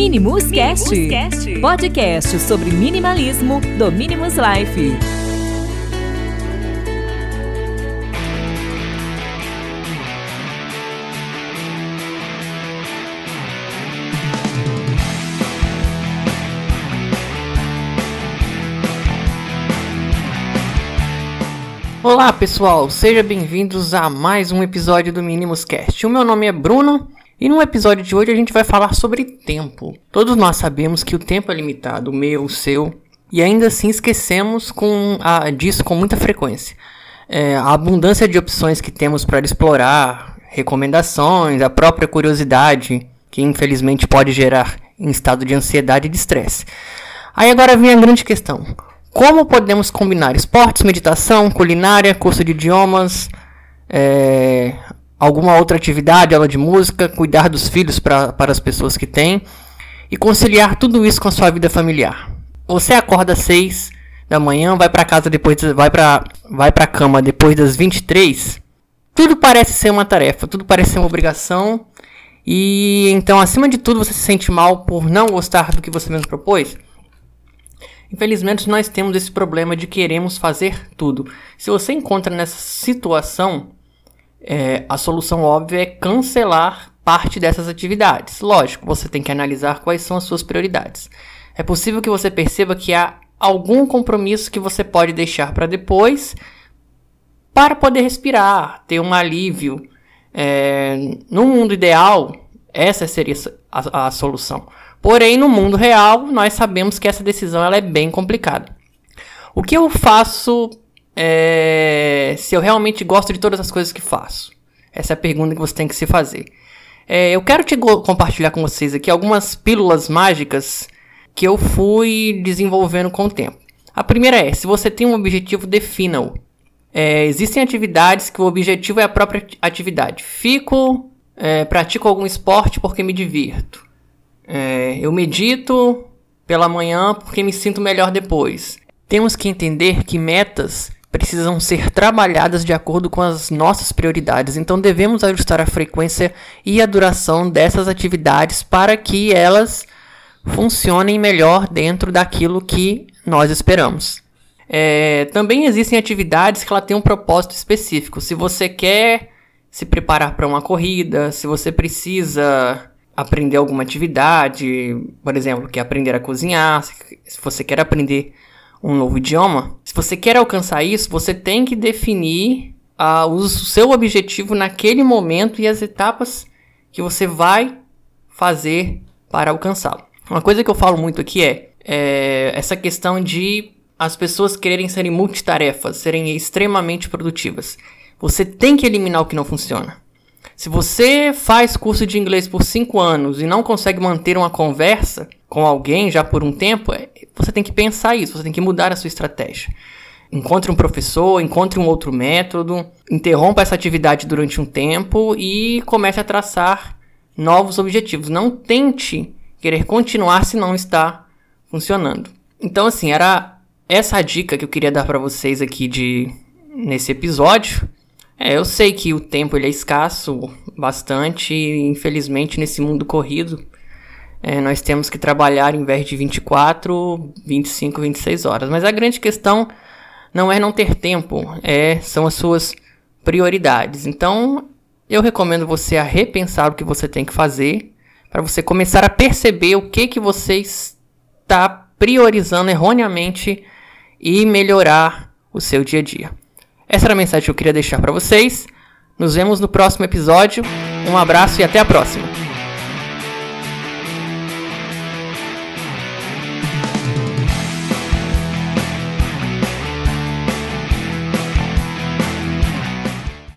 Minimus Cast, podcast sobre minimalismo do Minimus Life. Olá pessoal, sejam bem-vindos a mais um episódio do Minimus Cast. O meu nome é Bruno e no episódio de hoje a gente vai falar sobre tempo. Todos nós sabemos que o tempo é limitado, o meu, o seu, e ainda assim esquecemos com a, disso com muita frequência. É, a abundância de opções que temos para explorar, recomendações, a própria curiosidade, que infelizmente pode gerar em estado de ansiedade e de estresse. Aí agora vem a grande questão. Como podemos combinar esportes, meditação, culinária, curso de idiomas, é, alguma outra atividade, aula de música, cuidar dos filhos pra, para as pessoas que têm e conciliar tudo isso com a sua vida familiar? Você acorda às 6 da manhã, vai para casa depois, vai para vai para cama depois das 23. Tudo parece ser uma tarefa, tudo parece ser uma obrigação. E então, acima de tudo, você se sente mal por não gostar do que você mesmo propôs? Infelizmente, nós temos esse problema de queremos fazer tudo. Se você encontra nessa situação, é, a solução óbvia é cancelar parte dessas atividades. Lógico, você tem que analisar quais são as suas prioridades. É possível que você perceba que há algum compromisso que você pode deixar para depois para poder respirar, ter um alívio. É, no mundo ideal, essa seria a, a solução. Porém, no mundo real, nós sabemos que essa decisão ela é bem complicada. O que eu faço é, se eu realmente gosto de todas as coisas que faço? Essa é a pergunta que você tem que se fazer. É, eu quero te compartilhar com vocês aqui algumas pílulas mágicas que eu fui desenvolvendo com o tempo. A primeira é: se você tem um objetivo, defina-o. É, existem atividades que o objetivo é a própria atividade. Fico, é, pratico algum esporte porque me divirto. É, eu medito pela manhã porque me sinto melhor depois. Temos que entender que metas precisam ser trabalhadas de acordo com as nossas prioridades, então devemos ajustar a frequência e a duração dessas atividades para que elas funcionem melhor dentro daquilo que nós esperamos. É, também existem atividades que ela têm um propósito específico. Se você quer se preparar para uma corrida, se você precisa aprender alguma atividade, por exemplo, quer aprender a cozinhar, se você quer aprender um novo idioma, se você quer alcançar isso, você tem que definir uh, o seu objetivo naquele momento e as etapas que você vai fazer para alcançá-lo. Uma coisa que eu falo muito aqui é, é essa questão de as pessoas quererem serem multitarefas, serem extremamente produtivas. Você tem que eliminar o que não funciona. Se você faz curso de inglês por 5 anos e não consegue manter uma conversa com alguém já por um tempo, é, você tem que pensar isso, você tem que mudar a sua estratégia. Encontre um professor, encontre um outro método, interrompa essa atividade durante um tempo e comece a traçar novos objetivos. Não tente querer continuar se não está funcionando. Então, assim, era essa a dica que eu queria dar para vocês aqui de nesse episódio. É, eu sei que o tempo ele é escasso bastante infelizmente nesse mundo corrido é, nós temos que trabalhar em vez de 24, 25, 26 horas. Mas a grande questão não é não ter tempo, é são as suas prioridades. Então eu recomendo você a repensar o que você tem que fazer para você começar a perceber o que que você está priorizando erroneamente e melhorar o seu dia a dia. Essa era a mensagem que eu queria deixar para vocês. Nos vemos no próximo episódio. Um abraço e até a próxima.